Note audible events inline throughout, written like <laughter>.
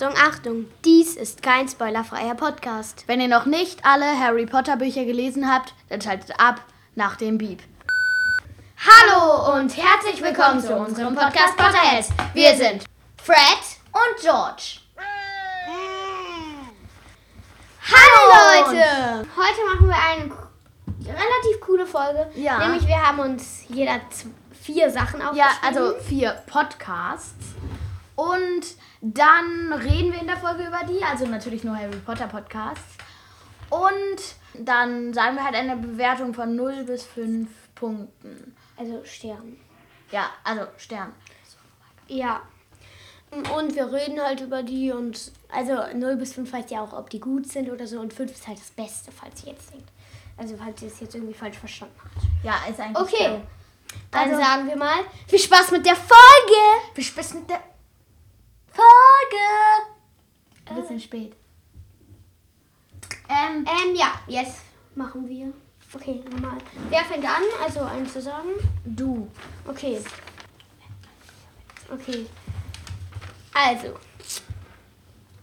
Achtung, Achtung, dies ist kein spoilerfreier Podcast. Wenn ihr noch nicht alle Harry Potter Bücher gelesen habt, dann schaltet ab nach dem Beep. Hallo und herzlich willkommen zu unserem Podcast Potterheads. Wir sind Fred und George. Hallo Leute! Heute machen wir eine relativ coole Folge. Ja. Nämlich wir haben uns jeder vier Sachen aufgeschrieben. Ja, also vier Podcasts. Und dann reden wir in der Folge über die, also natürlich nur Harry Potter Podcasts. Und dann sagen wir halt eine Bewertung von 0 bis 5 Punkten. Also Stern. Ja, also Stern. Ja. Und wir reden halt über die und also 0 bis 5 heißt ja auch, ob die gut sind oder so und 5 ist halt das Beste, falls ihr jetzt denkt. Also falls ihr es jetzt irgendwie falsch verstanden habt. Ja, ist eigentlich Okay. Dann Also- sagen wir mal, viel Spaß mit der Folge! Wir spitzen mit der Folge! ein bisschen spät. Ähm, Ähm, ja, jetzt machen wir. Okay, nochmal. Wer fängt an? Also eins zu sagen. du. Okay. Okay. Also.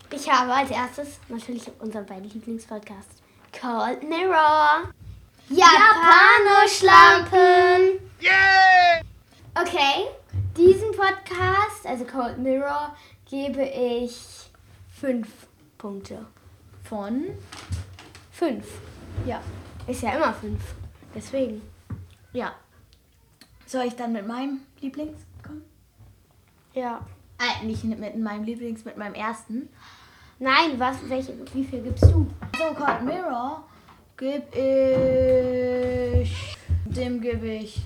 Ich habe als erstes natürlich unseren beiden Lieblingspodcast. Cold Mirror. Japanoschlampen. Okay. Diesen Podcast, also Cold Mirror, gebe ich fünf Punkte. Von? Fünf. Ja. Ist ja immer fünf. Deswegen. Ja. Soll ich dann mit meinem Lieblings kommen? Ja. Äh, nicht mit meinem Lieblings, mit meinem ersten. Nein, was, welche, wie viel gibst du? So, Cold Mirror gebe ich. Dem gebe ich.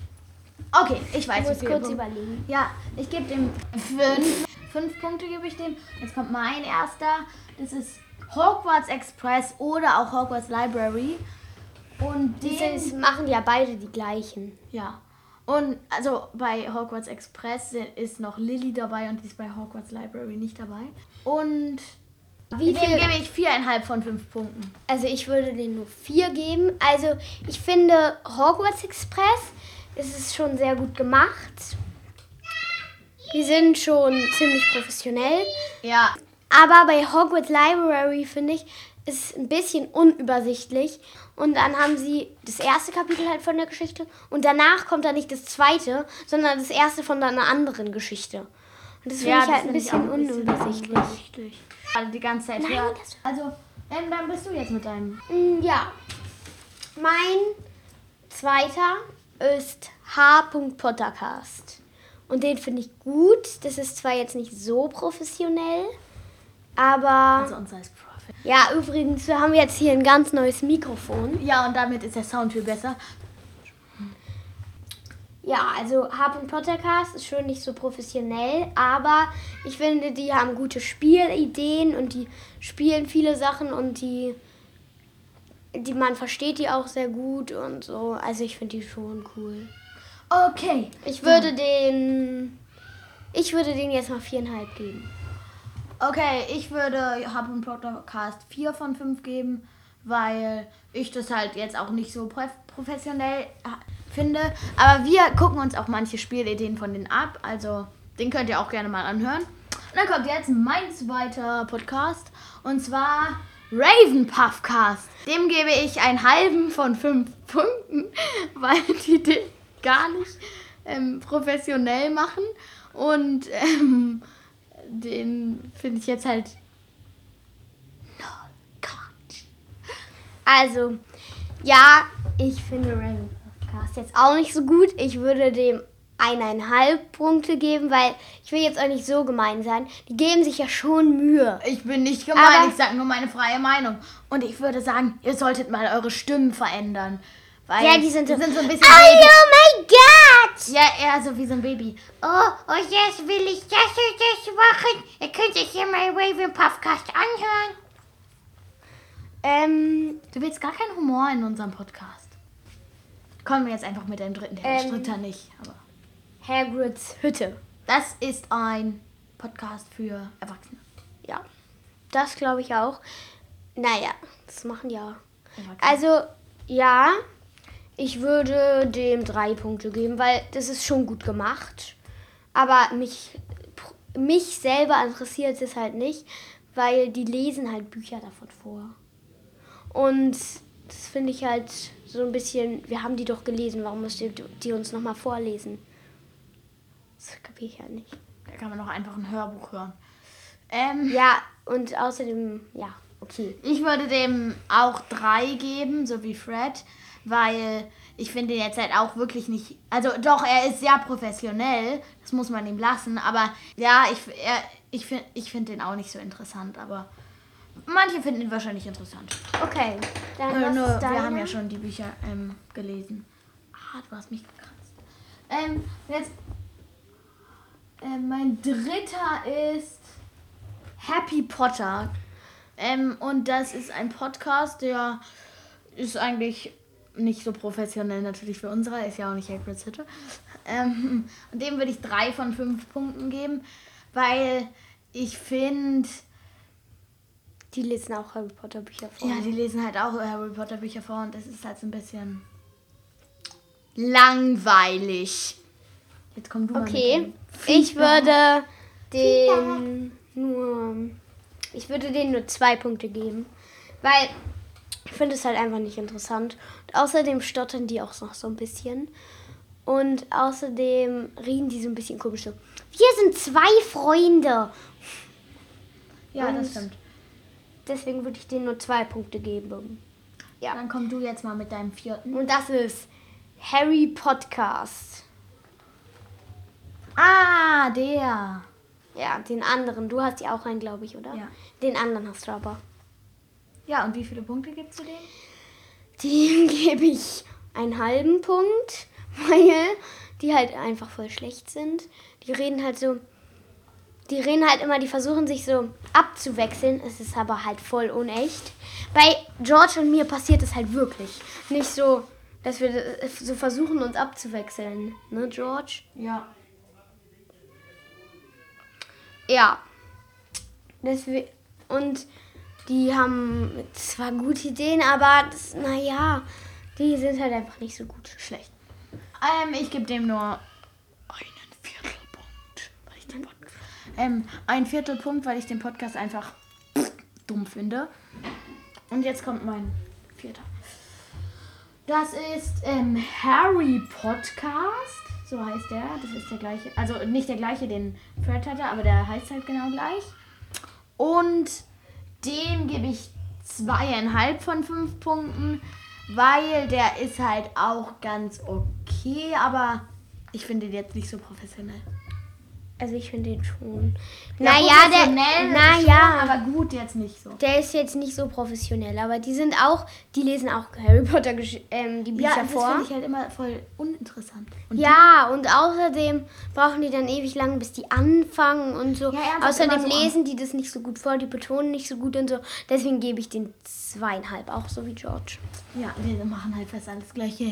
Okay, ich weiß musst wie kurz überlegen. Ja, ich gebe dem fünf. Fünf Punkte gebe ich dem. Jetzt kommt mein erster. Das ist Hogwarts Express oder auch Hogwarts Library. Und Die den, sind, machen ja beide die gleichen. ja. Und also bei Hogwarts Express ist noch Lily dabei und die ist bei Hogwarts Library nicht dabei. Und Wie dem viel? gebe ich viereinhalb von fünf Punkten. Also ich würde denen nur vier geben. Also ich finde Hogwarts Express ist es schon sehr gut gemacht. Die sind schon ziemlich professionell. Ja, Aber bei Hogwarts Library finde ich, ist es ein bisschen unübersichtlich. Und dann haben sie das erste Kapitel halt von der Geschichte und danach kommt dann nicht das zweite, sondern das erste von einer anderen Geschichte. Und das finde Ja, ich halt ein bisschen unübersichtlich. unübersichtlich. Also die ganze Zeit Nein, das- Also, ähm, dann bist du jetzt mit deinem. Mm, Ja. Mein zweiter ist H. Pottercast. Und den finde ich gut. Das ist zwar jetzt nicht so professionell, aber. Also unser ist Profit. ja, übrigens, wir haben jetzt hier ein ganz neues Mikrofon. Ja, und damit ist der Sound viel besser. Ja, also H. Pottercast ist schon nicht so professionell, aber ich finde, die haben gute Spielideen und die spielen viele Sachen und die, die man versteht die auch sehr gut und so. Also ich finde die schon cool. Okay. Ich würde den. Ich würde den jetzt mal viereinhalb geben. Okay, ich würde Hub und Podcast 4 von 5 geben, weil ich das halt jetzt auch nicht so prof- professionell äh, finde. Aber wir gucken uns auch manche Spielideen von denen ab. Also, den könnt ihr auch gerne mal anhören. Und dann kommt jetzt mein zweiter Podcast. Und zwar Raven Puffcast. Dem gebe ich einen halben von 5 Punkten, <laughs> weil die den gar nicht ähm, professionell machen. Und ähm, den finde ich jetzt halt. No, Gott. Also, ja, ich finde Raven Podcast jetzt auch nicht so gut. Ich würde dem eineinhalb Punkte geben, weil ich will jetzt auch nicht so gemein sein. Die geben sich ja schon Mühe. Ich bin nicht gemein, Aber- ich sage nur meine freie Meinung. Und ich würde sagen, ihr solltet mal eure Stimmen verändern. Weil Ja, die sind so. so ein bisschen Oh Baby. my God! Ja, eher so wie so ein Baby. Oh, oh, jetzt will ich das und das machen. Ihr könnt euch hier mal Raven Puffcast anhören. Ähm, Du willst gar keinen Humor in unserem Podcast. Kommen wir jetzt einfach mit dem dritten, der Ähm. Dritter nicht. Aber Hagrids Hütte. das ist ein Podcast für Erwachsene. Ja, das glaube ich auch. Naja, das machen ja. Erwachsene. Also, ja, ich würde dem drei Punkte geben, weil das ist schon gut gemacht. Aber mich, mich selber interessiert es halt nicht, weil die lesen halt Bücher davon vor. Und das finde ich halt so ein bisschen, wir haben die doch gelesen, warum müsst ihr die uns nochmal vorlesen? Das kapiere ich halt nicht. Da kann man doch einfach ein Hörbuch hören. Ähm, Ja, und außerdem, ja, okay. Ich würde dem auch drei geben, so wie Fred, weil ich finde ihn jetzt halt auch wirklich nicht. Also doch, er ist sehr professionell, das muss man ihm lassen, aber ja, ich, er, ich finde ich find den auch nicht so interessant, aber manche finden ihn wahrscheinlich interessant. Okay, dann Äh, nur, wir haben ja schon die Bücher ähm, gelesen. Ah, du hast mich gekratzt. Ähm, jetzt. Ähm, mein dritter ist Happy Potter. Ähm, und das ist ein Podcast, der ist eigentlich nicht so professionell natürlich für unsere, ist ja auch nicht Hagrid's Hütte. Ähm, und dem würde ich drei von fünf Punkten geben, weil ich finde, Die lesen auch Harry Potter Bücher vor. ja, die lesen halt auch Harry Potter Bücher vor und das ist halt so ein bisschen langweilig. Jetzt komm du Okay, ich würde den nur, ich würde denen nur zwei Punkte geben, weil ich finde es halt einfach nicht interessant. Und außerdem stottern die auch noch so ein bisschen. Und außerdem reden die so ein bisschen komisch so. Wir sind zwei Freunde. Ja, Und- das stimmt. Deswegen würde ich denen nur zwei Punkte geben. Ja. Dann komm du jetzt mal mit deinem vierten. Und das ist Harry Podcast. Ah, der. Ja, den anderen. Du hast ja auch einen, glaube ich, oder? Ja. Den anderen hast du aber. Ja, und wie viele Punkte gibst du dem? Dem <laughs> gebe ich einen halben Punkt, <laughs> weil die halt einfach voll schlecht sind. Die reden halt so. Die reden halt immer, die versuchen sich so abzuwechseln. Es ist aber halt voll unecht. Bei George und mir passiert es halt wirklich. Nicht so, dass wir so versuchen, uns abzuwechseln. Ne, George? Ja. Ja. Deswegen, und die haben zwar gute Ideen, aber das, naja, die sind halt einfach nicht so gut. Schlecht. Ähm, ich gebe dem nur einen Viertelpunkt, weil ich den Podcast. Ähm, ein Viertelpunkt, weil ich den Podcast einfach dumm finde. Und jetzt kommt mein vierter. Das ist ähm, Harry Podcast. So heißt der. Das ist der gleiche. Also nicht der gleiche, den Fred hatte, aber der heißt halt genau gleich. Und dem gebe ich zweieinhalb von fünf Punkten, weil der ist halt auch ganz okay, aber ich finde den jetzt nicht so professionell. Also ich finde den schon. Ja, naja, der, naja, aber gut jetzt nicht so. der ist jetzt nicht so professionell, aber die sind auch, die lesen auch Harry Potter ähm, die Bücher Ja, das vor. finde ich halt immer voll uninteressant. Und Ja, und außerdem brauchen die dann ewig lang, bis die anfangen und so. Ja, außerdem so lesen die das nicht so gut vor, die betonen nicht so gut und so. Deswegen gebe ich den zweieinhalb, auch so wie George. ja, wir machen halt fast alles gleiche.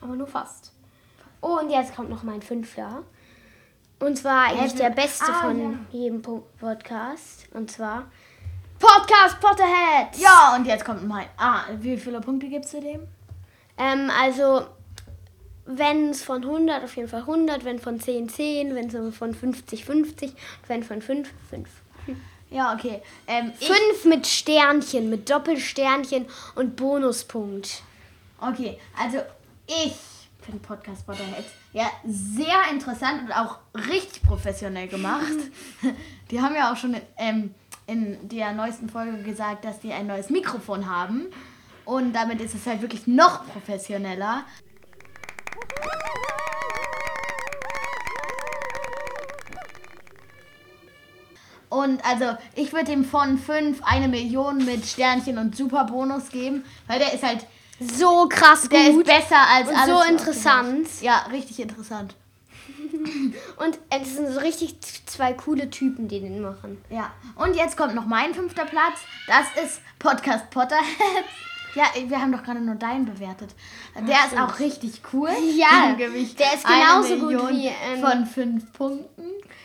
Aber nur fast. Oh, und jetzt kommt noch mein Fünfter. Und zwar eigentlich der beste ah, von ja. jedem Po- Podcast. Und zwar Podcast Potterheads. Ja, und jetzt kommt mein. Ah, wie viele Punkte gibst du dem? Ähm, also, wenn es von 100, auf jeden Fall 100. Wenn von 10, 10. Wenn so von 50, 50. Wenn von 5, 5. Ja, okay. Ähm, 5 mit Sternchen, mit Doppelsternchen und Bonuspunkt. okay, also ich finde Podcast Potterheads ja sehr interessant und auch richtig professionell gemacht. <laughs> die haben ja auch schon in, ähm, in der neuesten Folge gesagt, dass die ein neues Mikrofon haben. Und damit ist es halt wirklich noch professioneller. Und also, ich würde ihm von 5 eine Million mit Sternchen und Superbonus geben, weil der ist halt, So krass der ist gut. besser als und alles. so interessant. Ja, richtig interessant. <laughs> Und es sind so richtig zwei coole Typen, die den machen. Ja, und jetzt kommt noch mein fünfter Platz. Das ist Podcast Potterheads. Ja, wir haben doch gerade nur deinen bewertet. Der ist auch richtig cool. Ja, der ist genauso gut wie, ähm, von fünf Punkten.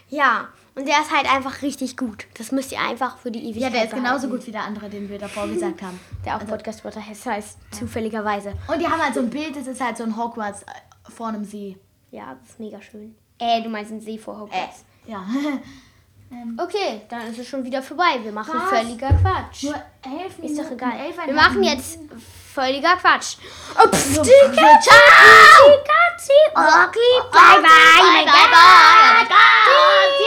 Ja, und der ist halt einfach richtig gut. Das müsst ihr einfach für die Ewigkeit Ja, der ist genauso behalten. gut wie der andere, den wir davor gesagt haben. Der auch Podcast Water heißt, heißt zufälligerweise. Und die haben halt so ein Bild, das ist halt so ein Hogwarts äh, vor einem See. Ja, das ist mega schön. Äh, du meinst einen See vor Äh, Hogwarts. ja. Ähm, Okay, dann ist es schon wieder vorbei. Wir machen Was? völliger Quatsch. nur elf Minuten. Ist doch egal. Wir machen jetzt völliger Quatsch. Oh, So, die Katze, die Katze, okay, bye bye, bye bye.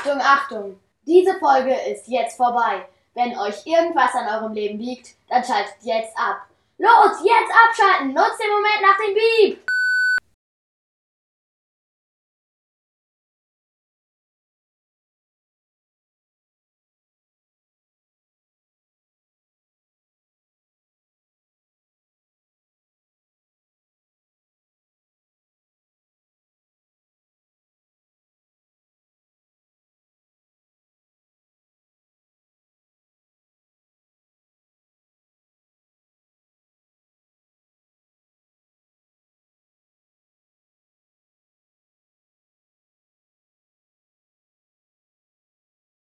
Achtung, Achtung! Diese Folge ist jetzt vorbei. Wenn euch irgendwas an eurem Leben liegt, dann schaltet jetzt ab. Los, jetzt abschalten! Nutzt den Moment nach dem Beep!